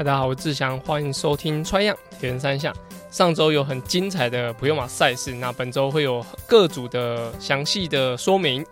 大家好，我是志祥，欢迎收听《穿样铁人三项》。上周有很精彩的普悠马赛事，那本周会有各组的详细的说明。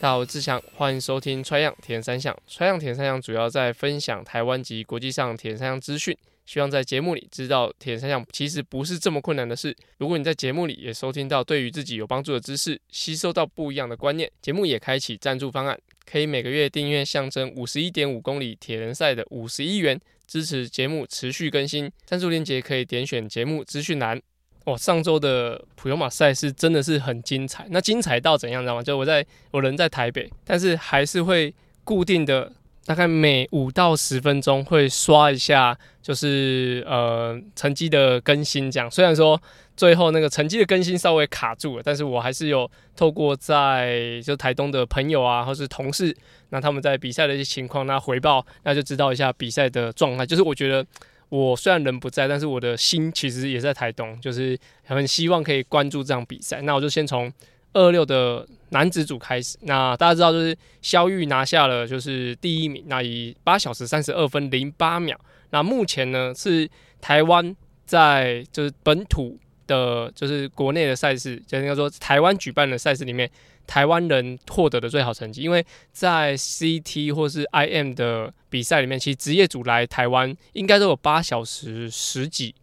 大家好，我是志祥，欢迎收听《穿样铁人三项》。《穿样铁人三项》主要在分享台湾及国际上铁人三项资讯。希望在节目里知道铁人三项其实不是这么困难的事。如果你在节目里也收听到对于自己有帮助的知识，吸收到不一样的观念，节目也开启赞助方案，可以每个月订阅象征五十一点五公里铁人赛的五十一元，支持节目持续更新。赞助链接可以点选节目资讯栏。哦，上周的普悠玛赛事真的是很精彩，那精彩到怎样，知道吗？就我在我人在台北，但是还是会固定的。大概每五到十分钟会刷一下，就是呃成绩的更新这样。虽然说最后那个成绩的更新稍微卡住了，但是我还是有透过在就台东的朋友啊，或是同事，那他们在比赛的一些情况，那回报，那就知道一下比赛的状态。就是我觉得我虽然人不在，但是我的心其实也在台东，就是很希望可以关注这场比赛。那我就先从。二六的男子组开始，那大家知道就是肖玉拿下了就是第一名，那以八小时三十二分零八秒，那目前呢是台湾在就是本土的，就是国内的赛事，就应该说台湾举办的赛事里面，台湾人获得的最好成绩，因为在 CT 或是 IM 的比赛里面，其实职业组来台湾应该都有八小时十几。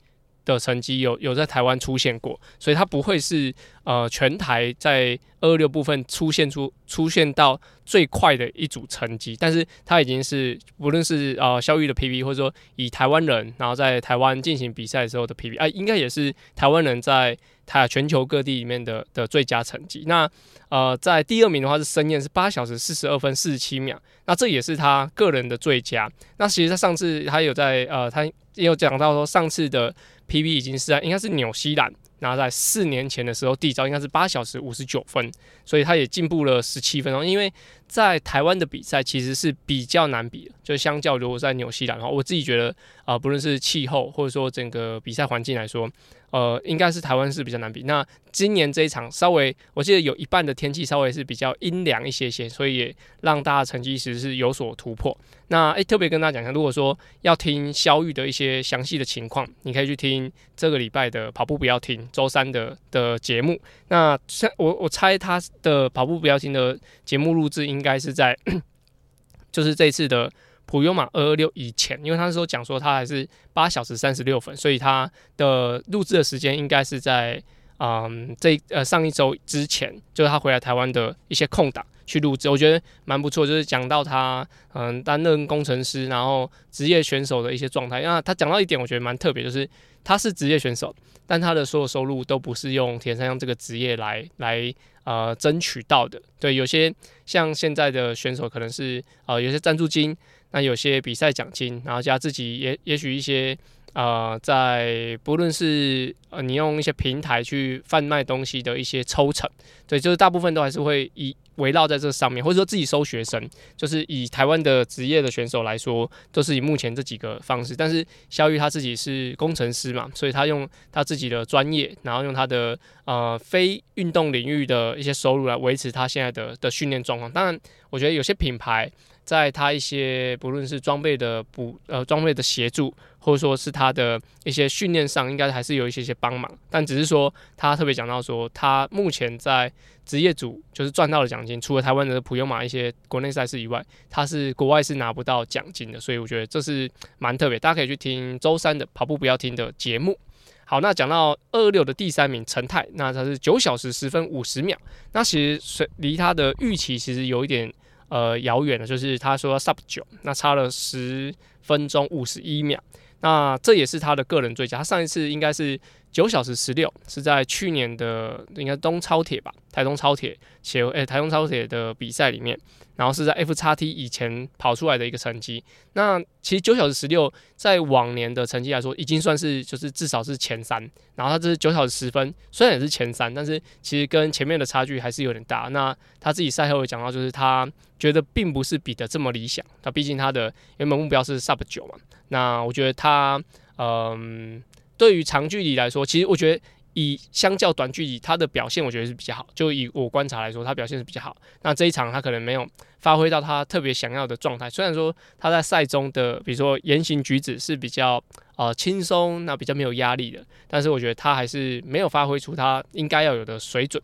的成绩有有在台湾出现过，所以它不会是呃全台在二六部分出现出出现到最快的一组成绩，但是它已经是无论是呃肖玉的 PB，或者说以台湾人然后在台湾进行比赛的时候的 PB，啊，应该也是台湾人在台全球各地里面的的最佳成绩。那呃在第二名的话是申燕，是八小时四十二分四十七秒，那这也是他个人的最佳。那其实他上次他有在呃他也有讲到说上次的。PB 已经是在应该是纽西兰，然后在四年前的时候缔造应该是八小时五十九分，所以他也进步了十七分钟。因为在台湾的比赛其实是比较难比的，就相较如果在纽西兰的话，我自己觉得啊、不论是气候或者说整个比赛环境来说。呃，应该是台湾是比较难比。那今年这一场稍微，我记得有一半的天气稍微是比较阴凉一些些，所以也让大家成绩其实是有所突破。那诶、特别跟大家讲一下，如果说要听肖玉的一些详细的情况，你可以去听这个礼拜的跑步不要停周三的的节目。那像我我猜他的跑步不要停的节目录制应该是在，就是这次的。普悠玛二二六以前，因为他那时候讲说他还是八小时三十六分，所以他的录制的时间应该是在嗯这呃上一周之前，就是他回来台湾的一些空档去录制，我觉得蛮不错。就是讲到他嗯担任工程师，然后职业选手的一些状态。那他讲到一点，我觉得蛮特别，就是他是职业选手，但他的所有收入都不是用铁人三项这个职业来来呃争取到的。对，有些像现在的选手可能是呃有些赞助金。那有些比赛奖金，然后加自己也也许一些呃，在不论是呃你用一些平台去贩卖东西的一些抽成，对，就是大部分都还是会以围绕在这上面，或者说自己收学生，就是以台湾的职业的选手来说，都是以目前这几个方式。但是肖玉他自己是工程师嘛，所以他用他自己的专业，然后用他的呃非运动领域的一些收入来维持他现在的的训练状况。当然，我觉得有些品牌。在他一些不论是装备的补呃装备的协助，或者说是他的一些训练上，应该还是有一些些帮忙。但只是说他特别讲到说，他目前在职业组就是赚到的奖金，除了台湾的普悠玛一些国内赛事以外，他是国外是拿不到奖金的。所以我觉得这是蛮特别，大家可以去听周三的跑步不要停的节目。好，那讲到二六的第三名陈泰，那他是九小时十分五十秒，那其实离他的预期其实有一点。呃，遥远的，就是他说 sub 九，那差了十分钟五十一秒，那这也是他的个人最佳。他上一次应该是九小时十六，是在去年的应该东超铁吧，台东超铁且诶，台东超铁的比赛里面。然后是在 F 叉 T 以前跑出来的一个成绩。那其实九小时十六在往年的成绩来说，已经算是就是至少是前三。然后他这是九小时十分，虽然也是前三，但是其实跟前面的差距还是有点大。那他自己赛后有讲到，就是他觉得并不是比的这么理想。他毕竟他的原本目标是 Sub 九嘛。那我觉得他嗯。对于长距离来说，其实我觉得以相较短距离，他的表现我觉得是比较好。就以我观察来说，他表现是比较好。那这一场他可能没有发挥到他特别想要的状态。虽然说他在赛中的，比如说言行举止是比较呃轻松，那比较没有压力的，但是我觉得他还是没有发挥出他应该要有的水准。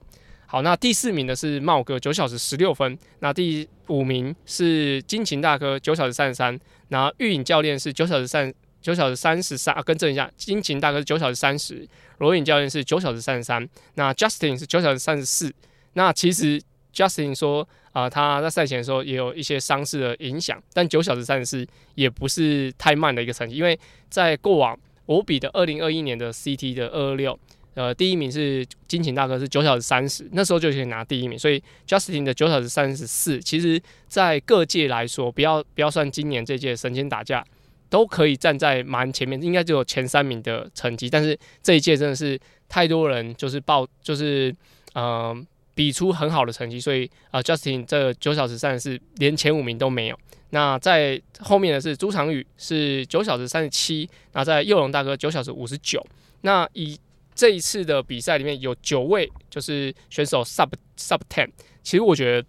好，那第四名的是茂哥，九小时十六分。那第五名是金琴大哥，九小时三十三。然后玉影教练是九小时三九小时三十三啊，更正一下，金琴大哥是九小时三十，罗颖教练是九小时三十三。那 Justin 是九小时三十四。那其实 Justin 说啊、他在赛前的时候也有一些伤势的影响，但九小时三十四也不是太慢的一个成绩，因为在过往我比的二零二一年的 CT 的二二六。呃，第一名是金琴大哥，是九小时三十，那时候就可以拿第一名。所以 Justin 的九小时三十四，其实在各界来说，不要不要算今年这届神仙打架，都可以站在蛮前面，应该就有前三名的成绩。但是这一届真的是太多人就是报，就是呃比出很好的成绩，所以啊、呃、Justin 这九小时三十四连前五名都没有。那在后面的是朱长宇，是九小时三十七，那在佑龙大哥九小时五十九。那以这一次的比赛里面有九位就是选手 sub sub ten，其实我觉得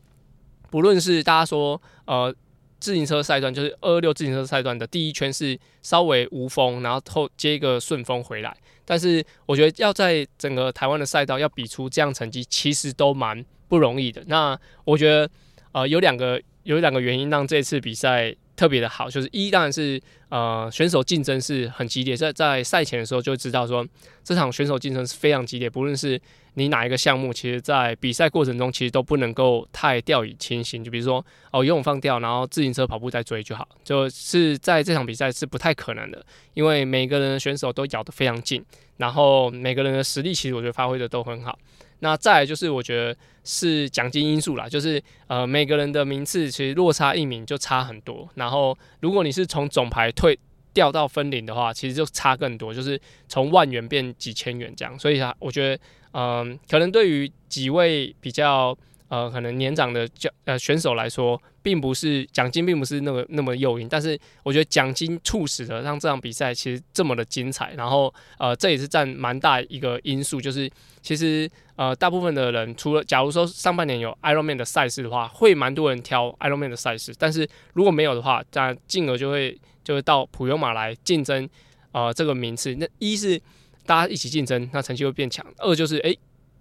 不论是大家说呃自行车赛段，就是二六自行车赛段的第一圈是稍微无风，然后后接一个顺风回来，但是我觉得要在整个台湾的赛道要比出这样成绩，其实都蛮不容易的。那我觉得呃有两个有两个原因让这次比赛。特别的好，就是一当然是呃选手竞争是很激烈，在在赛前的时候就知道说这场选手竞争是非常激烈，不论是你哪一个项目，其实在比赛过程中其实都不能够太掉以轻心。就比如说哦游泳放掉，然后自行车跑步再追就好，就是在这场比赛是不太可能的，因为每个人的选手都咬得非常近，然后每个人的实力其实我觉得发挥的都很好。那再来就是我觉得是奖金因素啦，就是呃每个人的名次其实落差一名就差很多，然后如果你是从总排退掉到分龄的话，其实就差更多，就是从万元变几千元这样，所以啊，我觉得嗯、可能对于几位比较。呃，可能年长的呃选手来说，并不是奖金，并不是那么那么诱因，但是我觉得奖金促使了让这场比赛其实这么的精彩。然后呃，这也是占蛮大一个因素，就是其实呃，大部分的人除了假如说上半年有 Ironman 的赛事的话，会蛮多人挑 Ironman 的赛事，但是如果没有的话，那进而就会就会到普悠马来竞争呃这个名次。那一是大家一起竞争，那成绩会变强；二就是哎。欸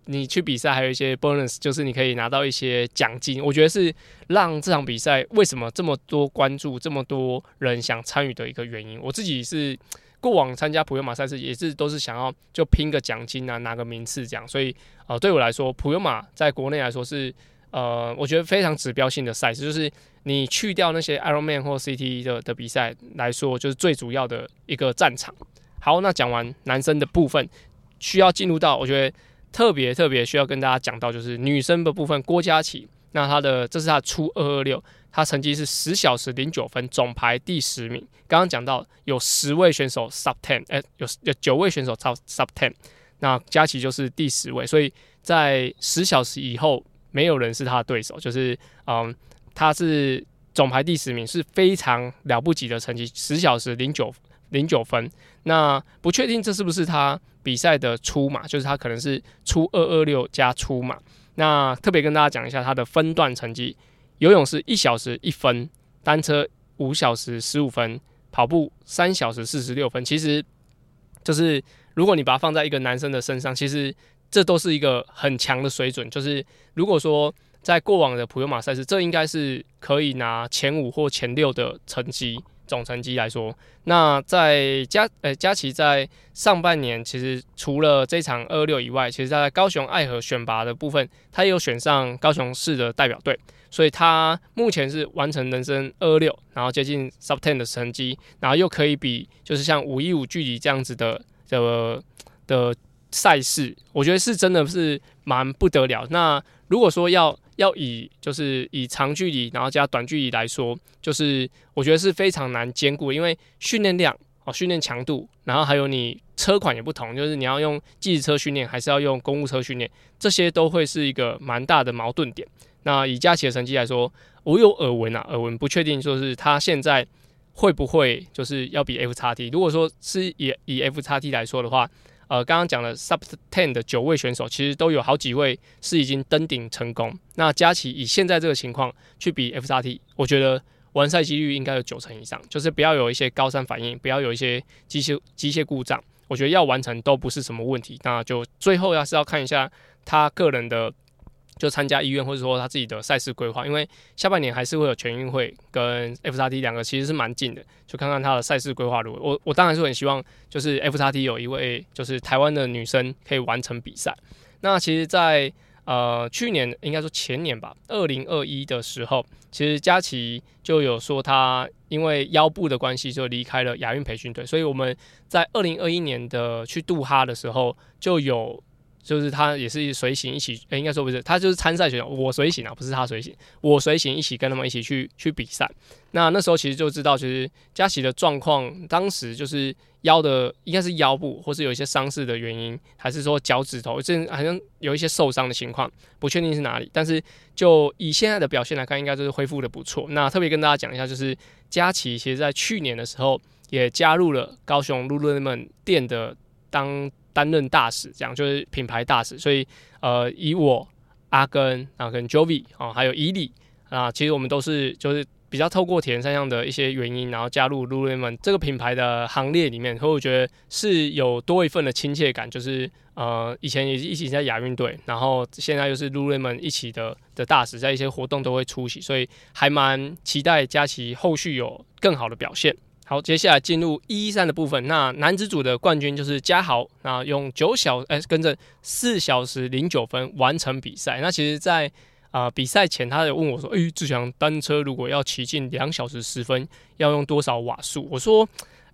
你去比赛还有一些 bonus，就是你可以拿到一些奖金。我觉得是让这场比赛为什么这么多关注、这么多人想参与的一个原因。我自己是过往参加普悠马赛事，也是都是想要就拼个奖金啊，拿个名次这样。所以呃，对我来说，普悠马在国内来说是呃，我觉得非常指标性的赛事。就是你去掉那些 Ironman 或 CT 的的比赛来说，就是最主要的一个战场。好，那讲完男生的部分，需要进入到我觉得。特别特别需要跟大家讲到，就是女生的部分，郭佳琪，那她的这是她初二二六，她成绩是十小时零九分，总排第十名。刚刚讲到有十位选手 sub ten，哎，有有九位选手超 sub ten，那佳琪就是第十位，所以在十小时以后，没有人是她的对手，就是嗯，她是总排第十名，是非常了不起的成绩，十小时零九零九分。那不确定这是不是她。比赛的初马就是他可能是初二二六加初马，那特别跟大家讲一下他的分段成绩：游泳是一小时一分，单车五小时十五分，跑步三小时四十六分。其实就是如果你把它放在一个男生的身上，其实这都是一个很强的水准。就是如果说在过往的普悠马赛事，这应该是可以拿前五或前六的成绩。总成绩来说，那在佳呃佳琪在上半年，其实除了这场二六以外，其实在高雄爱河选拔的部分，他也有选上高雄市的代表队，所以他目前是完成人生二六，然后接近 sub ten 的成绩，然后又可以比就是像五一五距离这样子的的的赛事，我觉得是真的是蛮不得了。那如果说要要以就是以长距离，然后加短距离来说，就是我觉得是非常难兼顾，因为训练量哦，训练强度，然后还有你车款也不同，就是你要用计时车训练，还是要用公务车训练，这些都会是一个蛮大的矛盾点。那以佳琪的成绩来说，我有耳闻啊，耳闻不确定，说是他现在会不会就是要比 F 叉 T？如果说是以以 F 叉 T 来说的话，呃，刚刚讲了 Sub Ten 的九位选手，其实都有好几位是已经登顶成功。那佳琪以现在这个情况去比 FXT 我觉得完赛几率应该有九成以上，就是不要有一些高山反应，不要有一些机械机械故障，我觉得要完成都不是什么问题。那就最后要是要看一下他个人的。就参加医院，或者说他自己的赛事规划，因为下半年还是会有全运会跟 FXT 两个其实是蛮近的，就看看他的赛事规划如何。我我当然是很希望，就是 FXT 有一位就是台湾的女生可以完成比赛。那其实在，在呃去年应该说前年吧，二零二一的时候，其实佳琪就有说她因为腰部的关系就离开了亚运培训队，所以我们在二零二一年的去杜哈的时候就有。就是他也是随行一起，应该说不是，他就是参赛选手，我随行啊，不是他随行，我随行一起跟他们一起去去比赛。那那时候其实就知道，其实佳琪的状况，当时就是腰的应该是腰部，或是有一些伤势的原因，还是说脚趾头，这好像有一些受伤的情况，不确定是哪里。但是就以现在的表现来看，应该就是恢复的不错。那特别跟大家讲一下，就是佳琪其实在去年的时候也加入了高雄 Lululemon 店的当。担任大使，这样就是品牌大使，所以呃，以我阿根啊，跟 Jovi 啊，还有伊利啊，其实我们都是就是比较透过铁人三项的一些原因，然后加入 Lululemon 这个品牌的行列里面，所以我觉得是有多一份的亲切感，就是呃，以前也一起在亚运队，然后现在又是 Lululemon 一起的的大使，在一些活动都会出席，所以还蛮期待佳琪后续有更好的表现。好，接下来进入一三的部分。那男子组的冠军就是嘉豪，那用九小哎、跟着四小时零九分完成比赛。那其实在，啊比赛前，他有问我说：“哎、欸，志强，单车如果要骑进两小时十分，要用多少瓦数？”我说：“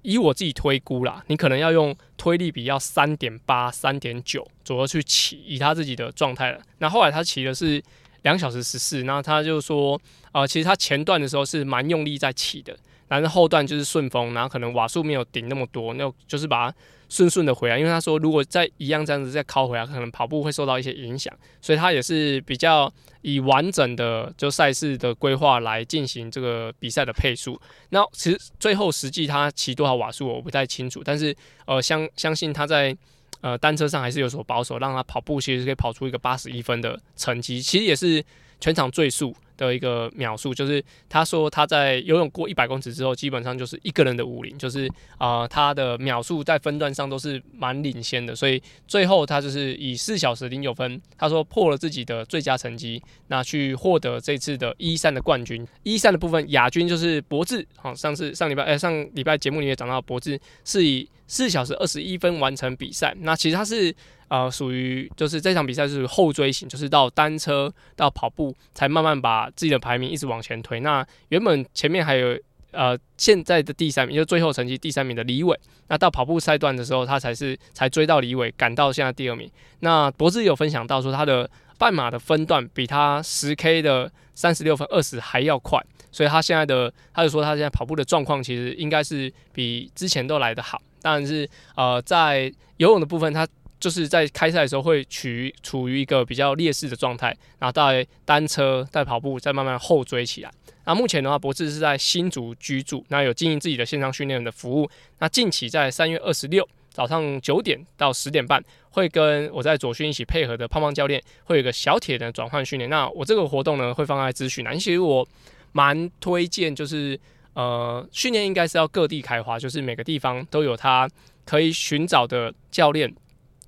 以我自己推估啦，你可能要用推力比要三点八、三点九左右去骑，以他自己的状态了。那后来他骑的是两小时十四，那他就说：“啊、其实他前段的时候是蛮用力在骑的。”但是后段就是顺风，然后可能瓦数没有顶那么多，那就是把它顺顺的回来。因为他说，如果再一样这样子再靠回来，可能跑步会受到一些影响，所以他也是比较以完整的就赛事的规划来进行这个比赛的配速。那其实最后实际他骑多少瓦数我不太清楚，但是呃相相信他在呃单车上还是有所保守，让他跑步其实可以跑出一个八十一分的成绩，其实也是全场最速的一个秒数，就是他说他在游泳过一百公尺之后，基本上就是一个人的武龄，就是啊、他的秒数在分段上都是蛮领先的，所以最后他就是以四小时零九分，他说破了自己的最佳成绩，那去获得这次的一三的冠军。一三的部分亚军就是博智，好，上次上礼拜哎、上礼拜节目里面讲到博智是以四小时二十一分完成比赛，那其实他是。呃，属于就是这场比赛是后追型，就是到单车到跑步才慢慢把自己的排名一直往前推。那原本前面还有呃现在的第三名，就最后成绩第三名的李伟，那到跑步赛段的时候，他才是才追到李伟，赶到现在第二名。那博智有分享到说，他的半马的分段比他十 K 的三十六分二十还要快，所以他现在的他就说他现在跑步的状况其实应该是比之前都来得好。但是呃在游泳的部分他。就是在开赛的时候会处于处于一个比较劣势的状态，然后在单车、在跑步再慢慢后追起来。那目前的话，博智是在新竹居住，那有经营自己的线上训练的服务。那近期在三月二十六早上九点到十点半，会跟我在左训一起配合的胖胖教练，会有一个小铁的转换训练。那我这个活动呢，会放在资讯栏。其实我蛮推荐，就是呃，训练应该是要各地开花，就是每个地方都有他可以寻找的教练。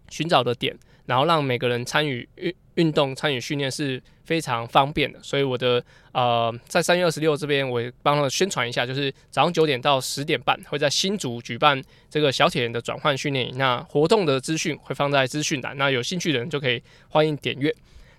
寻找的点，然后让每个人参与运运动、参与训练是非常方便的。所以我的呃，在三月二十六这边，我也帮他们宣传一下，就是早上九点到十点半会在新竹举办这个小铁人的转换训练营。那活动的资讯会放在资讯栏，那有兴趣的人就可以欢迎点阅。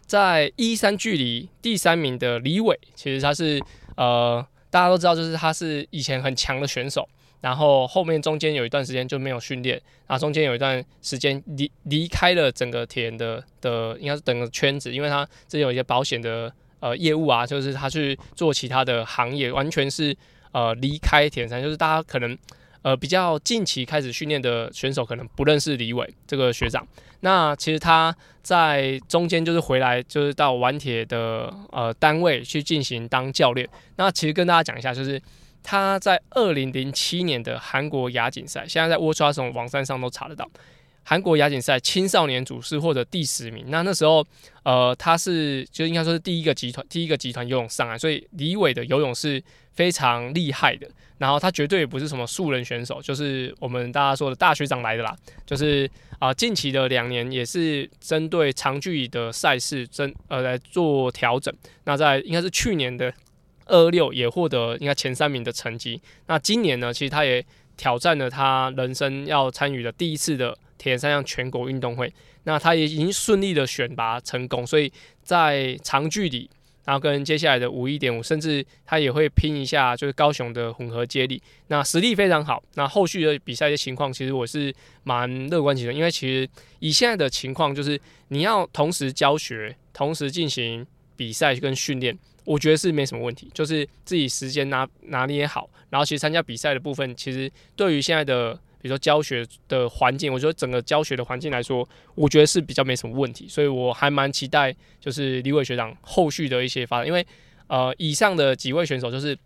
在一三距离第三名的李伟，其实他是呃，大家都知道，就是他是以前很强的选手。然后后面中间有一段时间就没有训练，然后中间有一段时间离离开了整个铁人的的应该是整个圈子，因为他这有一些保险的呃业务啊，就是他去做其他的行业，完全是呃离开铁人三，就是大家可能呃比较近期开始训练的选手可能不认识李伟这个学长。那其实他在中间就是回来就是到玩铁的呃单位去进行当教练。那其实跟大家讲一下，就是。他在二零零七年的韩国亚锦赛，现在在 Watcha 这种网站上都查得到。韩国亚锦赛青少年组是获得第十名。那那时候，呃，他是就应该说是第一个集团，第一个集团游泳上岸，所以李伟的游泳是非常厉害的。然后他绝对也不是什么素人选手，就是我们大家说的大学长来的啦。就是啊、近期的两年也是针对长距离的赛事针呃来做调整。那在应该是去年的二六也获得应该前三名的成绩。那今年呢，其实他也挑战了他人生要参与的第一次的。铁人三项全国运动会，那他也已经顺利的选拔成功，所以在长距离，然后跟接下来的五一点五，甚至他也会拼一下，就是高雄的混合接力，那实力非常好。那后续的比赛的情况，其实我是蛮乐观其成，因为其实以现在的情况，就是你要同时教学，同时进行比赛跟训练，我觉得是没什么问题，就是自己时间拿拿捏好，然后其实参加比赛的部分，其实对于现在的。比如说教学的环境，我觉得整个教学的环境来说，我觉得是比较没什么问题，所以我还蛮期待就是李伟学长后续的一些发展，因为呃，以上的几位选手就是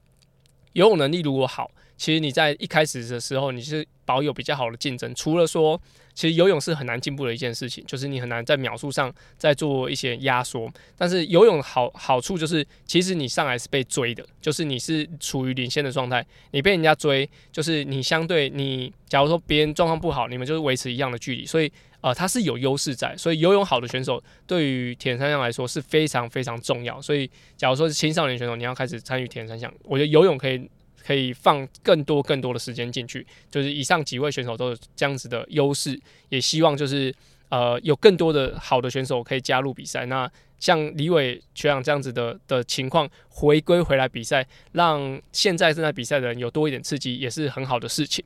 游泳能力如果好。其实你在一开始的时候，你是保有比较好的竞争。除了说，其实游泳是很难进步的一件事情，就是你很难在秒数上再做一些压缩。但是游泳好好处就是，其实你上来是被追的，就是你是处于领先的状态，你被人家追，就是你相对你，假如说别人状况不好，你们就是维持一样的距离，所以呃，它是有优势在。所以游泳好的选手对于铁人三项来说是非常非常重要。所以假如说是青少年选手，你要开始参与铁人三项，我觉得游泳可以。可以放更多更多的时间进去，就是以上几位选手都有这样子的优势，也希望就是呃有更多的好的选手可以加入比赛。那像李伟学长这样子的的情况回归回来比赛，让现在正在比赛的人有多一点刺激，也是很好的事情。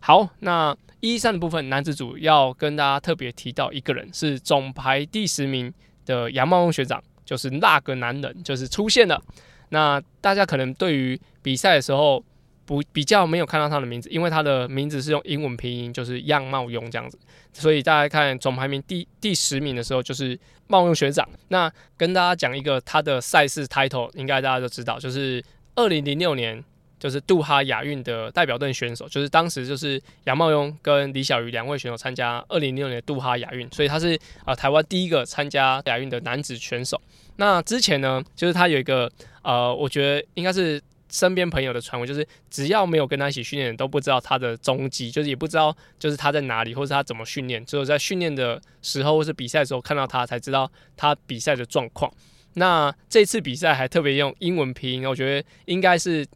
好，那一三的部分男子组要跟大家特别提到一个人，是总排第十名的杨茂勇学长，就是那个男人，就是出现了。那大家可能对于比赛的时候不比较没有看到他的名字，因为他的名字是用英文拼音，就是杨茂勇这样子，所以大家看总排名第第十名的时候就是茂勇学长。那跟大家讲一个他的赛事 title，应该大家都知道，就是二零零六年就是杜哈亚运的代表队选手，就是当时就是杨茂勇跟李小鱼两位选手参加二零零六年杜哈亚运，所以他是啊、呃、台湾第一个参加亚运的男子选手。那之前呢，就是他有一个呃，我觉得应该是身边朋友的传闻，就是只要没有跟他一起训练，都不知道他的踪迹，就是也不知道就是他在哪里，或是他怎么训练，只有在训练的时候或是比赛的时候看到他，才知道他比赛的状况。那这次比赛还特别用英文拼音，我觉得应该是。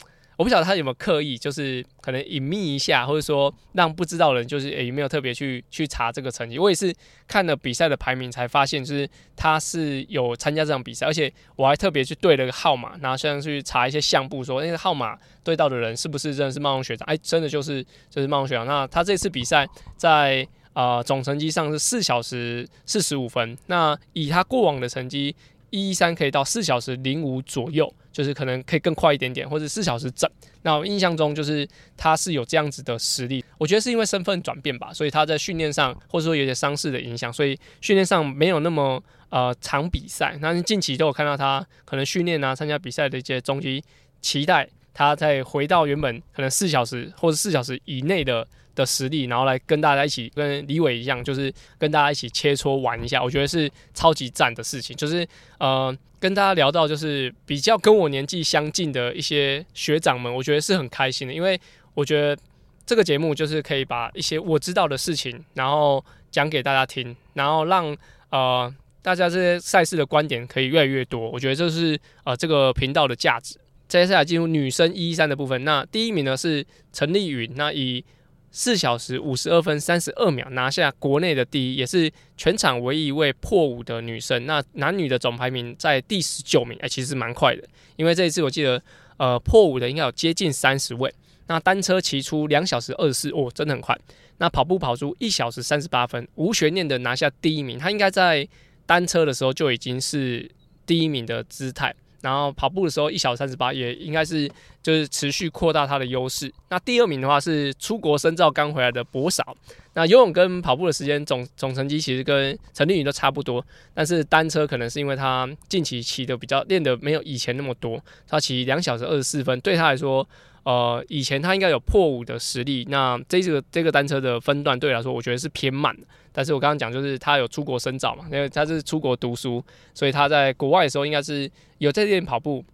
我不晓得他有没有刻意，就是可能隐秘一下，或者说让不知道的人，就是也没有特别去去查这个成绩。我也是看了比赛的排名才发现，就是他是有参加这场比赛，而且我还特别去对了个号码，然后现在去查一些相簿，说那个号码对到的人是不是真的是茂勇学长？哎，真的就是就是茂勇学长。那他这次比赛在呃总成绩上是四小时四十五分，那以他过往的成绩。一一三可以到四小时零五左右，就是可能可以更快一点点，或者四小时整。那我印象中就是他是有这样子的实力，我觉得是因为身份转变吧，所以他在训练上或者说有些伤势的影响，所以训练上没有那么呃长比赛。那近期都有看到他可能训练啊，参加比赛的一些终极，期待他再回到原本可能四小时或者四小时以内的。的实力，然后来跟大家一起跟李伟一样，就是跟大家一起切磋玩一下，我觉得是超级赞的事情。就是呃，跟大家聊到就是比较跟我年纪相近的一些学长们，我觉得是很开心的，因为我觉得这个节目就是可以把一些我知道的事情，然后讲给大家听，然后让呃大家这些赛事的观点可以越来越多。我觉得这是呃这个频道的价值。接下来进入女生一一三的部分，那第一名呢是陈丽云，那以四小时五十二分三十二秒拿下国内的第一，也是全场唯一一位破五的女生。那男女的总排名在第十九名，哎、其实蛮快的。因为这一次我记得，呃，破五的应该有接近三十位。那单车骑出两小时二十四，哦，真的很快。那跑步跑出一小时三十八分，无悬念的拿下第一名。他应该在单车的时候就已经是第一名的姿态。然后跑步的时候一小时三十八，也应该是就是持续扩大他的优势。那第二名的话是出国深造刚回来的博少。那游泳跟跑步的时间总总成绩其实跟陈丽宇都差不多，但是单车可能是因为他近期骑的比较练的没有以前那么多，他骑两小时二十四分，对他来说，呃，以前他应该有破五的实力。那这个这个单车的分段对我来说，我觉得是偏慢的。但是我刚刚讲就是他有出国深造嘛，因为他是出国读书，所以他在国外的时候应该是有在练跑步，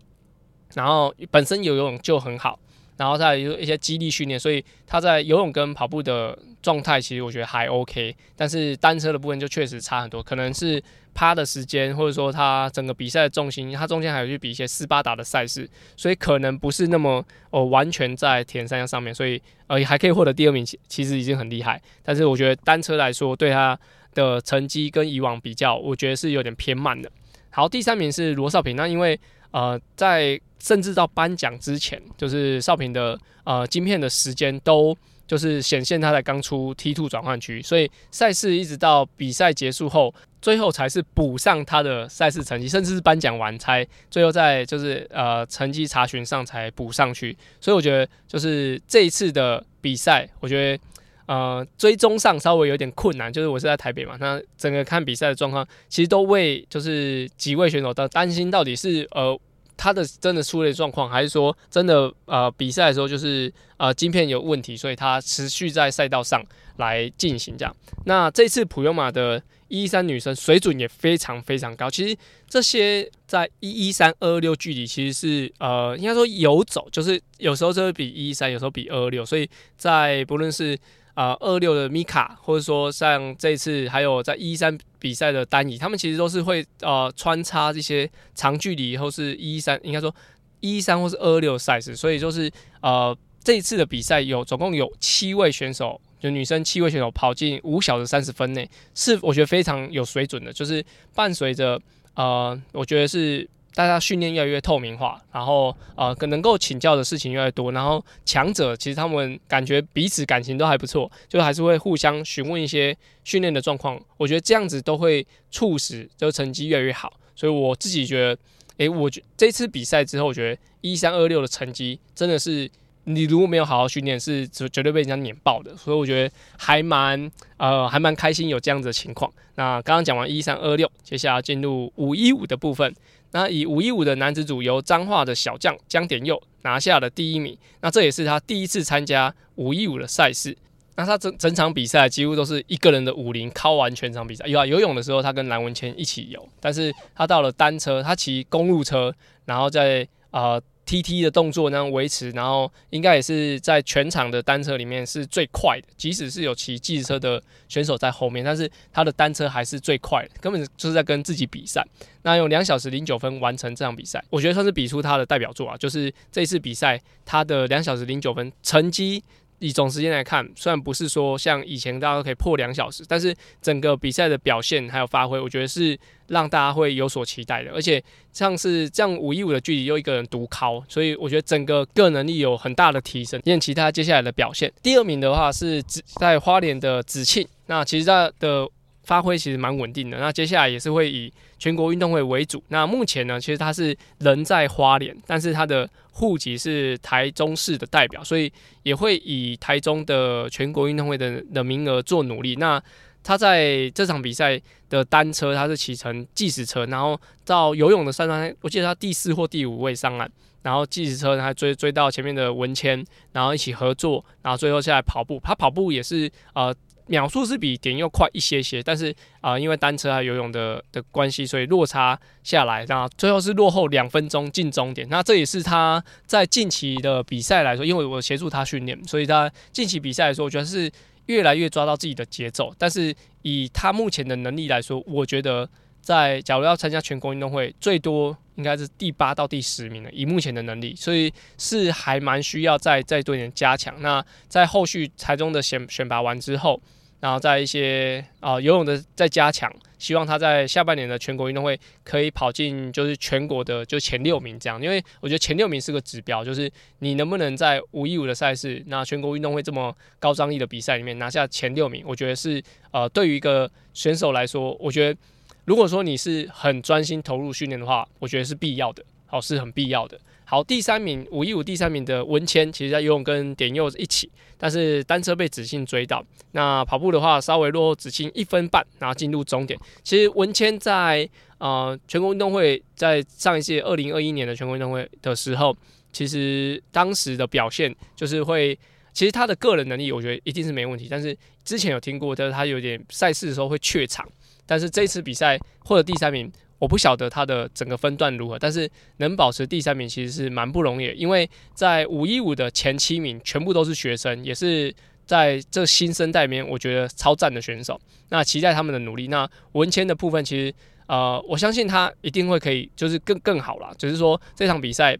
然后本身游泳就很好。然后再有一些肌力训练，所以他在游泳跟跑步的状态其实我觉得还 OK，但是单车的部分就确实差很多，可能是趴的时间，或者说他整个比赛的重心，他中间还有去比一些斯巴达的赛事，所以可能不是那么哦完全在铁人三项上面，所以呃还可以获得第二名，其其实已经很厉害。但是我觉得单车来说，对他的成绩跟以往比较，我觉得是有点偏慢的。好，第三名是罗少平，那因为呃在。甚至到颁奖之前，就是少平的呃晶片的时间都就是显现他在刚出 T2 转换区，所以赛事一直到比赛结束后，最后才是补上他的赛事成绩，甚至是颁奖完才最后在就是呃成绩查询上才补上去。所以我觉得就是这一次的比赛，我觉得呃追踪上稍微有点困难，就是我是在台北嘛，那整个看比赛的状况，其实都为就是几位选手的担心到底是呃。他的真的出了状况，还是说真的呃比赛的时候就是呃晶片有问题，所以他持续在赛道上来进行这样。那这次普悠玛的一一三女生水准也非常非常高。其实这些在一一三二二六距离其实是呃应该说游走，就是有时候就会比一一三，有时候比二二六，所以在不论是啊，二六的米卡，或者说像这次还有在一三比赛的单椅，他们其实都是会呃穿插这些长距离，或是一三，应该说一三或是二六赛事，所以就是呃这一次的比赛有总共有七位选手，就女生七位选手跑进五小时三十分内，是我觉得非常有水准的，就是伴随着呃，我觉得是。大家训练越来越透明化，然后呃，可能够请教的事情越来越多，然后强者其实他们感觉彼此感情都还不错，就还是会互相询问一些训练的状况。我觉得这样子都会促使这个成绩越来越好。所以我自己觉得，诶，我觉这次比赛之后，我觉得一三二六的成绩真的是你如果没有好好训练，是绝绝对被人家碾爆的。所以我觉得还蛮呃还蛮开心有这样子的情况。那刚刚讲完一三二六，接下来进入五一五的部分。那以五一五的男子组，由彰化的小将江典佑拿下了第一名。那这也是他第一次参加五一五的赛事。那他整整场比赛几乎都是一个人的五零靠完全场比赛。有啊，游泳的时候他跟蓝文谦一起游，但是他到了单车，他骑公路车，然后在呃。T T 的动作那维持，然后应该也是在全场的单车里面是最快的。即使是有骑计时车的选手在后面，但是他的单车还是最快的，根本就是在跟自己比赛。那用两小时零九分完成这场比赛，我觉得算是比出他的代表作啊。就是这次比赛，他的两小时零九分成绩。以总时间来看，虽然不是说像以前大家都可以破两小时，但是整个比赛的表现还有发挥，我觉得是让大家会有所期待的。而且像是这样五一五的距离又一个人独靠，所以我觉得整个个能力有很大的提升。练其他接下来的表现，第二名的话是在花莲的子庆，那其实他的。发挥其实蛮稳定的，那接下来也是会以全国运动会为主。那目前呢，其实他是人在花莲，但是他的户籍是台中市的代表，所以也会以台中的全国运动会的的名额做努力。那他在这场比赛的单车，他是骑乘计时车，然后到游泳的三段，我记得他第四或第五位上岸，然后计时车他追追到前面的文谦，然后一起合作，然后最后下来跑步。他跑步也是呃。秒数是比点又快一些些，但是啊、因为单车还有游泳的的关系，所以落差下来，然后最后是落后两分钟进终点。那这也是他在近期的比赛来说，因为我协助他训练，所以他近期比赛来说，我觉得是越来越抓到自己的节奏。但是以他目前的能力来说，我觉得在假如要参加全国运动会，最多应该是第八到第十名了。以目前的能力，所以是还蛮需要再再多一点加强。那在后续台中的选选拔完之后。然后在一些啊、游泳的再加强，希望他在下半年的全国运动会可以跑进就是全国的就前六名这样，因为我觉得前六名是个指标，就是你能不能在五一五的赛事，那全国运动会这么高张力的比赛里面拿下前六名，我觉得是呃对于一个选手来说，我觉得如果说你是很专心投入训练的话，我觉得是必要的，好，是很必要的。好，第三名五一五第三名的文谦，其实在游泳跟点佑一起，但是单车被子庆追到。那跑步的话，稍微落后子庆一分半，然后进入终点。其实文谦在呃全国运动会，在上一届二零二一年的全国运动会的时候，其实当时的表现就是会，其实他的个人能力我觉得一定是没问题，但是之前有听过，就是他有点赛事的时候会怯场，但是这次比赛获得第三名。我不晓得他的整个分段如何，但是能保持第三名其实是蛮不容易的，因为在五一五的前七名全部都是学生，也是在这新生代里面我觉得超赞的选手。那期待他们的努力。那文谦的部分其实呃，我相信他一定会可以，就是更更好啦。只是说这场比赛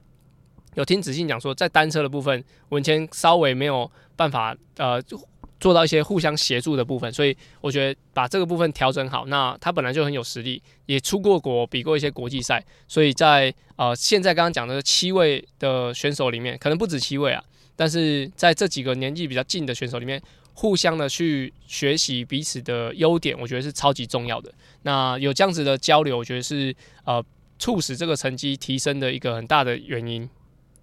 有听子信讲说，在单车的部分文谦稍微没有办法呃。做到一些互相协助的部分，所以我觉得把这个部分调整好。那他本来就很有实力，也出过国，比过一些国际赛，所以在呃现在刚刚讲的七位的选手里面，可能不止七位啊，但是在这几个年纪比较近的选手里面，互相的去学习彼此的优点，我觉得是超级重要的。那有这样子的交流，我觉得是呃促使这个成绩提升的一个很大的原因。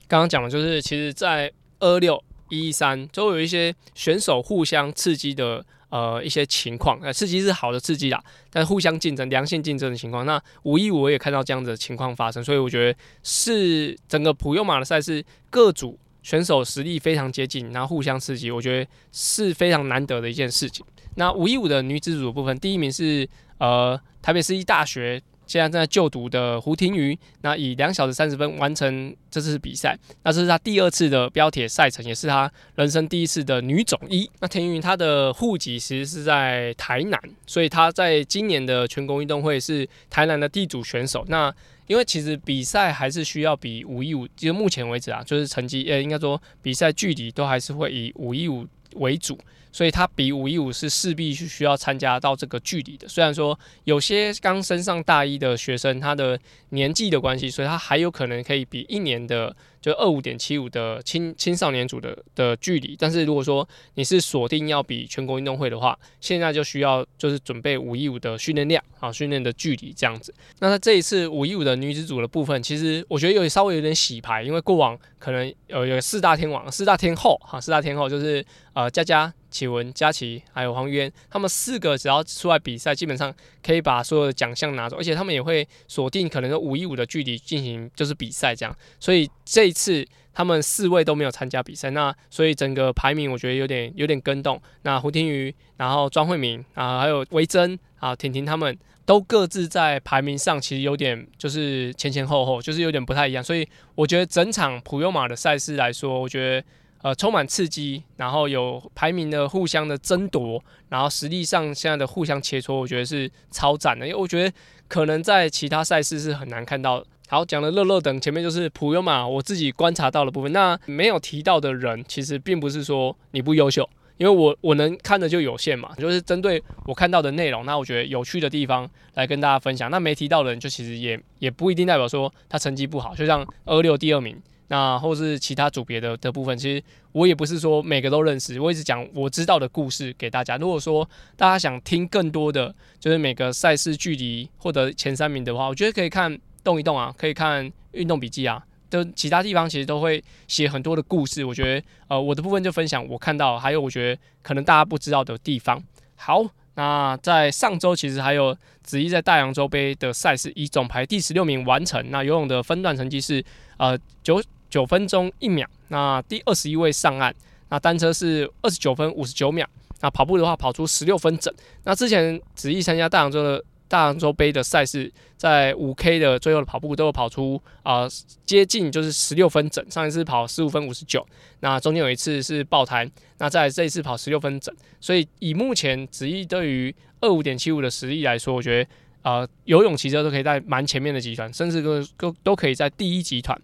刚刚讲的就是，其实，在二六。一三都有一些选手互相刺激的呃一些情况，呃刺激是好的刺激啦，但是互相竞争、良性竞争的情况，那五一五我也看到这样子的情况发生，所以我觉得是整个普悠马的赛事各组选手实力非常接近，然后互相刺激，我觉得是非常难得的一件事情。那五一五的女子组部分，第一名是呃台北市立大学。现在正在就读的胡廷瑜，那以两小时三十分完成这次比赛，那这是他第二次的标铁赛程，也是他人生第一次的女总一。那田云她的户籍其实是在台南，所以她在今年的全国运动会是台南的地主选手。那因为其实比赛还是需要比五一五，就目前为止啊，就是成绩，呃，应该说比赛距离都还是会以五一五为主。所以他比五一五是势必是需要参加到这个距离的。虽然说有些刚升上大一的学生，他的年纪的关系，所以他还有可能可以比一年的就二五点七五的青青少年组的的距离。但是如果说你是锁定要比全国运动会的话，现在就需要就是准备五一五的训练量啊，训练的距离这样子。那他这一次五一五的女子组的部分，其实我觉得有稍微有点洗牌，因为过往可能有有四大天王、四大天后哈，四大天后就是呃佳佳。启文、佳琪还有黄渊，他们四个只要出来比赛，基本上可以把所有的奖项拿走，而且他们也会锁定可能是五一五的距离进行就是比赛这样。所以这一次他们四位都没有参加比赛，那所以整个排名我觉得有点有点更动。那胡天瑜，然后庄慧明啊，还有维珍啊、婷婷他们都各自在排名上其实有点就是前前后后，就是有点不太一样。所以我觉得整场普悠玛的赛事来说，我觉得。呃，充满刺激，然后有排名的互相的争夺，然后实力上现在的互相切磋，我觉得是超赞的。因为我觉得可能在其他赛事是很难看到。好，讲了乐乐等，前面就是普悠嘛，我自己观察到的部分。那没有提到的人，其实并不是说你不优秀，因为我我能看的就有限嘛，就是针对我看到的内容，那我觉得有趣的地方来跟大家分享。那没提到的人，就其实也也不一定代表说他成绩不好，就像二六第二名。那或是其他组别的的部分，其实我也不是说每个都认识，我一直讲我知道的故事给大家。如果说大家想听更多的，就是每个赛事距离获得前三名的话，我觉得可以看动一动啊，可以看运动笔记啊，都其他地方其实都会写很多的故事。我觉得呃我的部分就分享我看到，还有我觉得可能大家不知道的地方。好，那在上周其实还有子怡在大洋洲杯的赛事以总排第十六名完成。那游泳的分段成绩是呃九。九分钟一秒，那第二十一位上岸。那单车是二十九分五十九秒。那跑步的话，跑出十六分整。那之前子毅参加大洋洲的大洋洲杯的赛事，在五 K 的最后的跑步都有跑出啊、呃、接近就是十六分整。上一次跑十五分五十九，那中间有一次是爆胎。那在这一次跑十六分整，所以以目前子毅对于二五点七五的实力来说，我觉得啊、呃、游泳、骑车都可以在蛮前面的集团，甚至都都都可以在第一集团。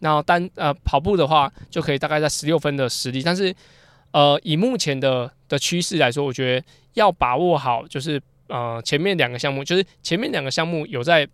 那单呃跑步的话，就可以大概在十六分的实力，但是呃以目前的的趋势来说，我觉得要把握好，就是呃前面两个项目，就是前面两个项目有在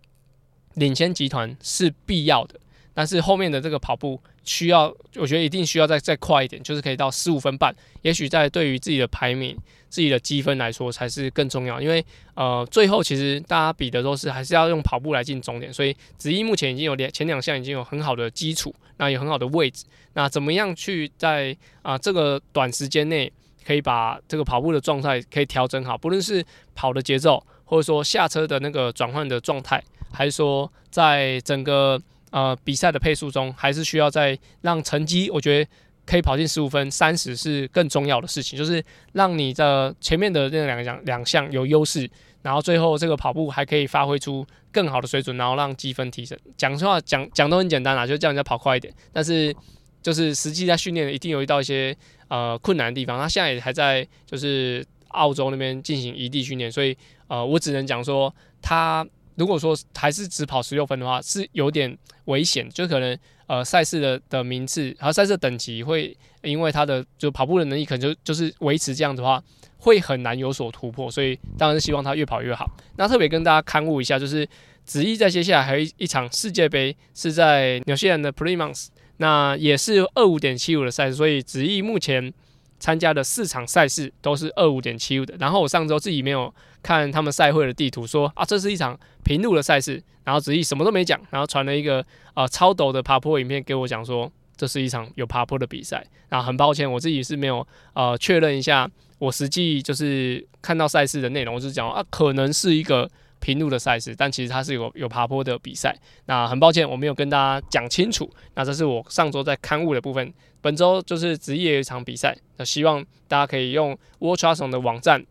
领先集团是必要的，但是后面的这个跑步需要，我觉得一定需要再再快一点，就是可以到十五分半，也许在对于自己的排名。自己的积分来说才是更重要，因为呃，最后其实大家比的都是还是要用跑步来进终点，所以子怡目前已经有两前两项已经有很好的基础，那有很好的位置，那怎么样去在啊、这个短时间内可以把这个跑步的状态可以调整好，不论是跑的节奏，或者说下车的那个转换的状态，还是说在整个呃比赛的配速中，还是需要再让成绩，我觉得可以跑进十五分三十是更重要的事情，就是让你的前面的那两项两项有优势，然后最后这个跑步还可以发挥出更好的水准，然后让积分提升。讲实话，讲讲都很简单啦，就叫人家跑快一点，但是就是实际在训练一定有遇到一些呃困难的地方。他现在也还在就是澳洲那边进行异地训练，所以呃我只能讲说他。如果说还是只跑十六分的话，是有点危险，就可能呃赛事的的名次和赛事等级会因为他的就跑步的能力可能就就是维持这样子的话，会很难有所突破，所以当然是希望他越跑越好。那特别跟大家勘误一下，就是子毅在接下来还有一场世界杯是在纽西兰的 Plymouth，那也是二五点七五的赛事，所以子毅目前。参加的四场赛事都是二五点七五的，然后我上周自己没有看他们赛会的地图说，啊这是一场平路的赛事，然后子毅什么都没讲，然后传了一个呃超陡的爬坡影片给我讲说这是一场有爬坡的比赛，然后很抱歉我自己是没有呃确认一下我实际就是看到赛事的内容，我就讲啊可能是一个。平路的赛事，但其实它是有有爬坡的比赛。那很抱歉，我没有跟大家讲清楚。那这是我上周在刊物的部分。本周就是职业一场比赛，那希望大家可以用 World Triathlon 的网站，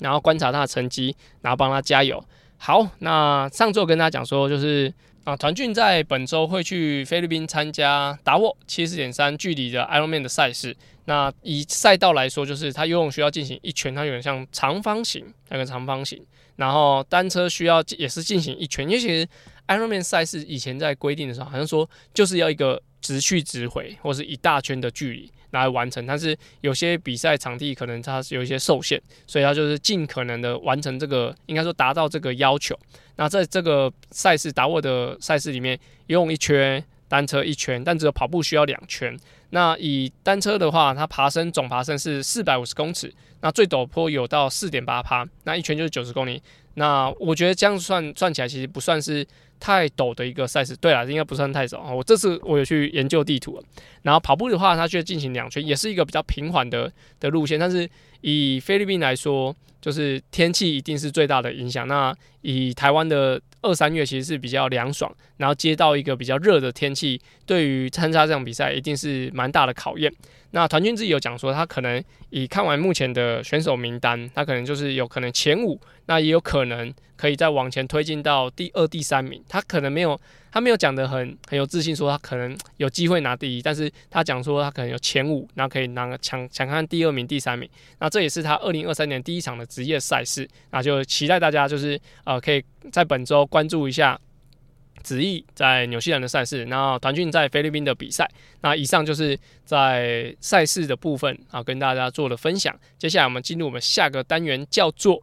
然后观察他的成绩，然后帮他加油。好，那上周跟大家讲说，就是啊，团俊在本周会去菲律宾参加达沃七十点三距离的 Ironman 的赛事。那以赛道来说，就是他游泳需要进行一圈，它有点像长方形，那个长方形。然后单车需要也是进行一圈，因为其实 Ironman 赛事以前在规定的时候，好像说就是要一个直去直回，或是一大圈的距离来完成。但是有些比赛场地可能它是有一些受限，所以它就是尽可能的完成这个，应该说达到这个要求。那在这个赛事达沃的赛事里面，游泳一圈，单车一圈，但只有跑步需要两圈。那以单车的话，它爬升总爬升是四百五十公尺，那最陡坡有到四点八趴，那一圈就是九十公里。那我觉得这样算算起来，其实不算是太陡的一个赛事。对啊，应该不算太陡。我这次我有去研究地图，然后跑步的话，它却进行两圈，也是一个比较平缓的的路线。但是以菲律宾来说，就是天气一定是最大的影响。那以台湾的二三月其实是比较凉爽，然后接到一个比较热的天气，对于参加这场比赛一定是蛮大的考验。那团军自己有讲说，他可能以看完目前的选手名单，他可能就是有可能前五，那也有可能可以再往前推进到第二、第三名。他可能没有，他没有讲得很很有自信，说他可能有机会拿第一，但是他讲说他可能有前五，然后可以拿个抢抢看第二名、第三名。那这也是他二零二三年第一场的职业赛事，那就期待大家就是呃，可以在本周关注一下。子毅在纽西兰的赛事，然后团俊在菲律宾的比赛。那以上就是在赛事的部分啊，跟大家做了分享。接下来我们进入我们下个单元，叫做。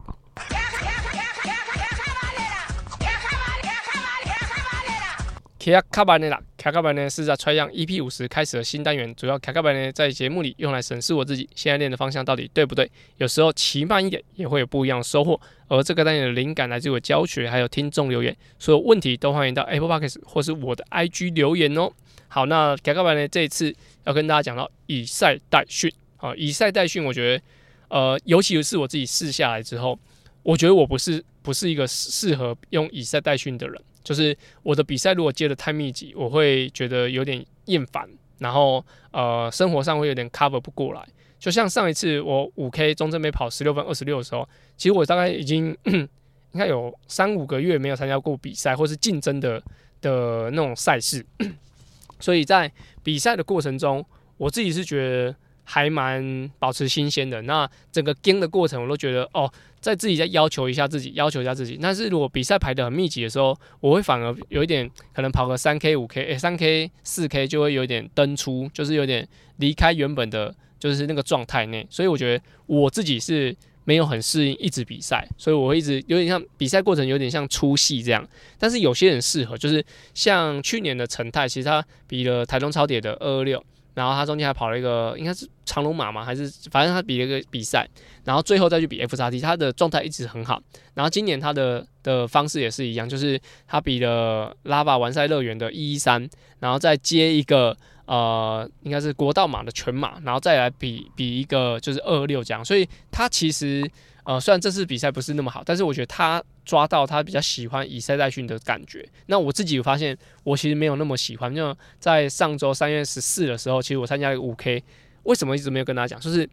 卡卡班的啦，卡卡班呢是在 Try 样 EP 五十开始的新单元，主要卡卡班呢在节目里用来审视我自己现在练的方向到底对不对，有时候骑慢一点也会有不一样的收获。而这个单元的灵感来自我教学，还有听众留言，所有问题都欢迎到 Apple Podcast 或是我的 IG 留言哦。好，那卡卡班呢这一次要跟大家讲到以赛代训啊，以赛代训，我觉得呃，尤其是我自己试下来之后，我觉得我不是不是一个适合用以赛代训的人。就是我的比赛如果接得太密集，我会觉得有点厌烦，然后呃生活上会有点 cover 不过来。就像上一次我五 K 中正杯跑十六分二十六的时候，其实我大概已经 应该有三五个月没有参加过比赛或是竞争的的那种赛事，所以在比赛的过程中，我自己是觉得还蛮保持新鲜的。那整个跟的过程，我都觉得哦。再自己再要求一下自己，要求一下自己。但是如果比赛排得很密集的时候，我会反而有一点可能跑个三 K 五 K，诶，三 K 四 K 就会有点登出，就是有点离开原本的，就是那个状态内。所以我觉得我自己是没有很适应一直比赛，所以我会一直有点像比赛过程有点像出戏这样。但是有些人适合，就是像去年的陈泰，其实他比了台中超铁的二二六。然后他中间还跑了一个，应该是长龙马嘛，还是反正他比了个比赛，然后最后再去比 FXT，他的状态一直很好。然后今年他的的方式也是一样，就是他比了拉瓦完赛乐园的一一三，然后再接一个呃，应该是国道马的全马，然后再来比比一个就是二二六这样，所以他其实呃，虽然这次比赛不是那么好，但是我觉得他抓到他比较喜欢以赛代训的感觉。那我自己有发现，我其实没有那么喜欢。就在上周三月十四的时候，其实我参加了五 K，为什么一直没有跟大家讲？就是。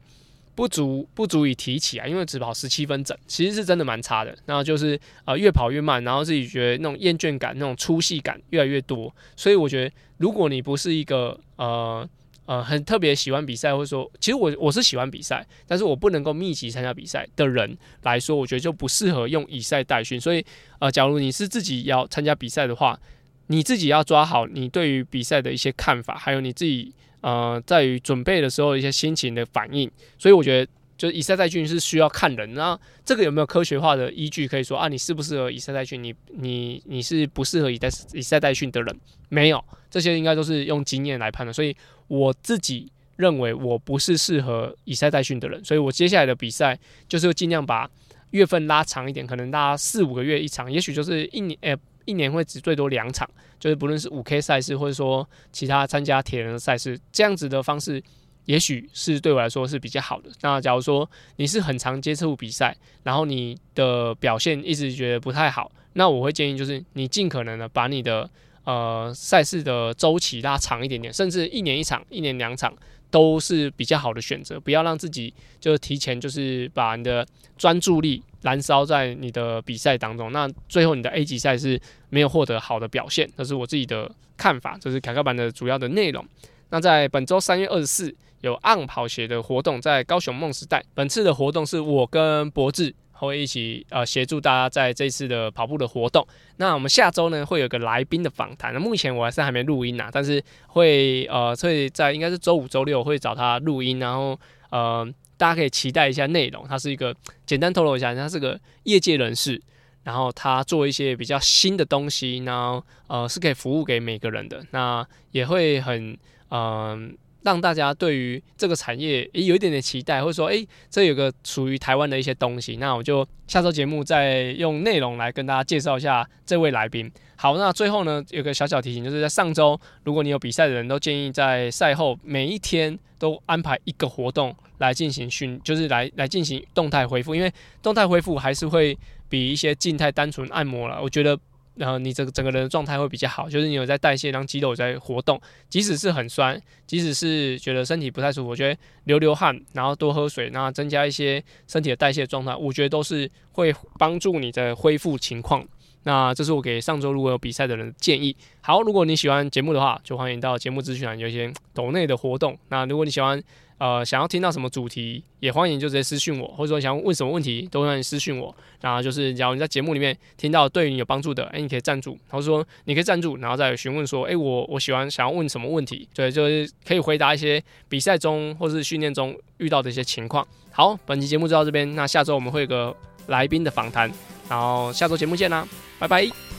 不足不足以提起啊，因为只跑十七分整，其实是真的蛮差的。然后就是呃越跑越慢，然后自己觉得那种厌倦感、那种粗细感越来越多。所以我觉得，如果你不是一个呃呃很特别喜欢比赛，或者说其实我我是喜欢比赛，但是我不能够密集参加比赛的人来说，我觉得就不适合用以赛代训。所以呃，假如你是自己要参加比赛的话，你自己要抓好你对于比赛的一些看法，还有你自己。呃，在于准备的时候一些心情的反应，所以我觉得就是以赛代训是需要看人。那这个有没有科学化的依据可以说啊，你适不适合以赛代训？你你你是不适合以代以赛代训的人？没有，这些应该都是用经验来判断。所以我自己认为我不是适合以赛代训的人，所以我接下来的比赛就是尽量把月份拉长一点，可能拉四五个月一场，也许就是一年，诶。一年会只最多两场，就是不论是五 K 赛事，或者说其他参加铁人的赛事，这样子的方式，也许是对我来说是比较好的。那假如说你是很常接触比赛，然后你的表现一直觉得不太好，那我会建议就是你尽可能的把你的呃赛事的周期拉长一点点，甚至一年一场、一年两场都是比较好的选择。不要让自己就是提前就是把你的专注力。燃烧在你的比赛当中，那最后你的 A 级赛是没有获得好的表现，这是我自己的看法，这是凯克版的主要的内容。那在本周三月二十四有暗跑鞋的活动，在高雄梦时代。本次的活动是我跟博智会一起呃协助大家在这次的跑步的活动。那我们下周呢会有个来宾的访谈，那目前我还是还没录音呐，但是会呃会在应该是周五周六会找他录音，然后呃。大家可以期待一下内容，他是一个简单透露一下，他是个业界人士，然后他做一些比较新的东西，然后呃是可以服务给每个人的，那也会很嗯。让大家对于这个产业诶有一点点期待，或者说诶这有个属于台湾的一些东西，那我就下周节目再用内容来跟大家介绍一下这位来宾。好，那最后呢有个小小提醒，就是在上周，如果你有比赛的人都建议在赛后每一天都安排一个活动来进行训，就是来来进行动态恢复，因为动态恢复还是会比一些静态单纯按摩了，我觉得。然后你这个整个人的状态会比较好，就是你有在代谢，让肌肉在活动，即使是很酸，即使是觉得身体不太舒服，我觉得流流汗，然后多喝水，然后增加一些身体的代谢状态，我觉得都是会帮助你的恢复情况。那这是我给上周如果有比赛的人建议。好，如果你喜欢节目的话，就欢迎到节目资讯栏有一些抖内的活动。那如果你喜欢，呃，想要听到什么主题，也欢迎就直接私讯我，或者说想问什么问题，都欢迎私讯我。然后就是，假如你在节目里面听到对你有帮助的，哎，你可以赞助，或者说你可以赞助，然后再询问说，哎，我我喜欢想要问什么问题，对，就是可以回答一些比赛中或是训练中遇到的一些情况。好，本期节目就到这边，那下周我们会有个来宾的访谈，然后下周节目见啦，拜拜。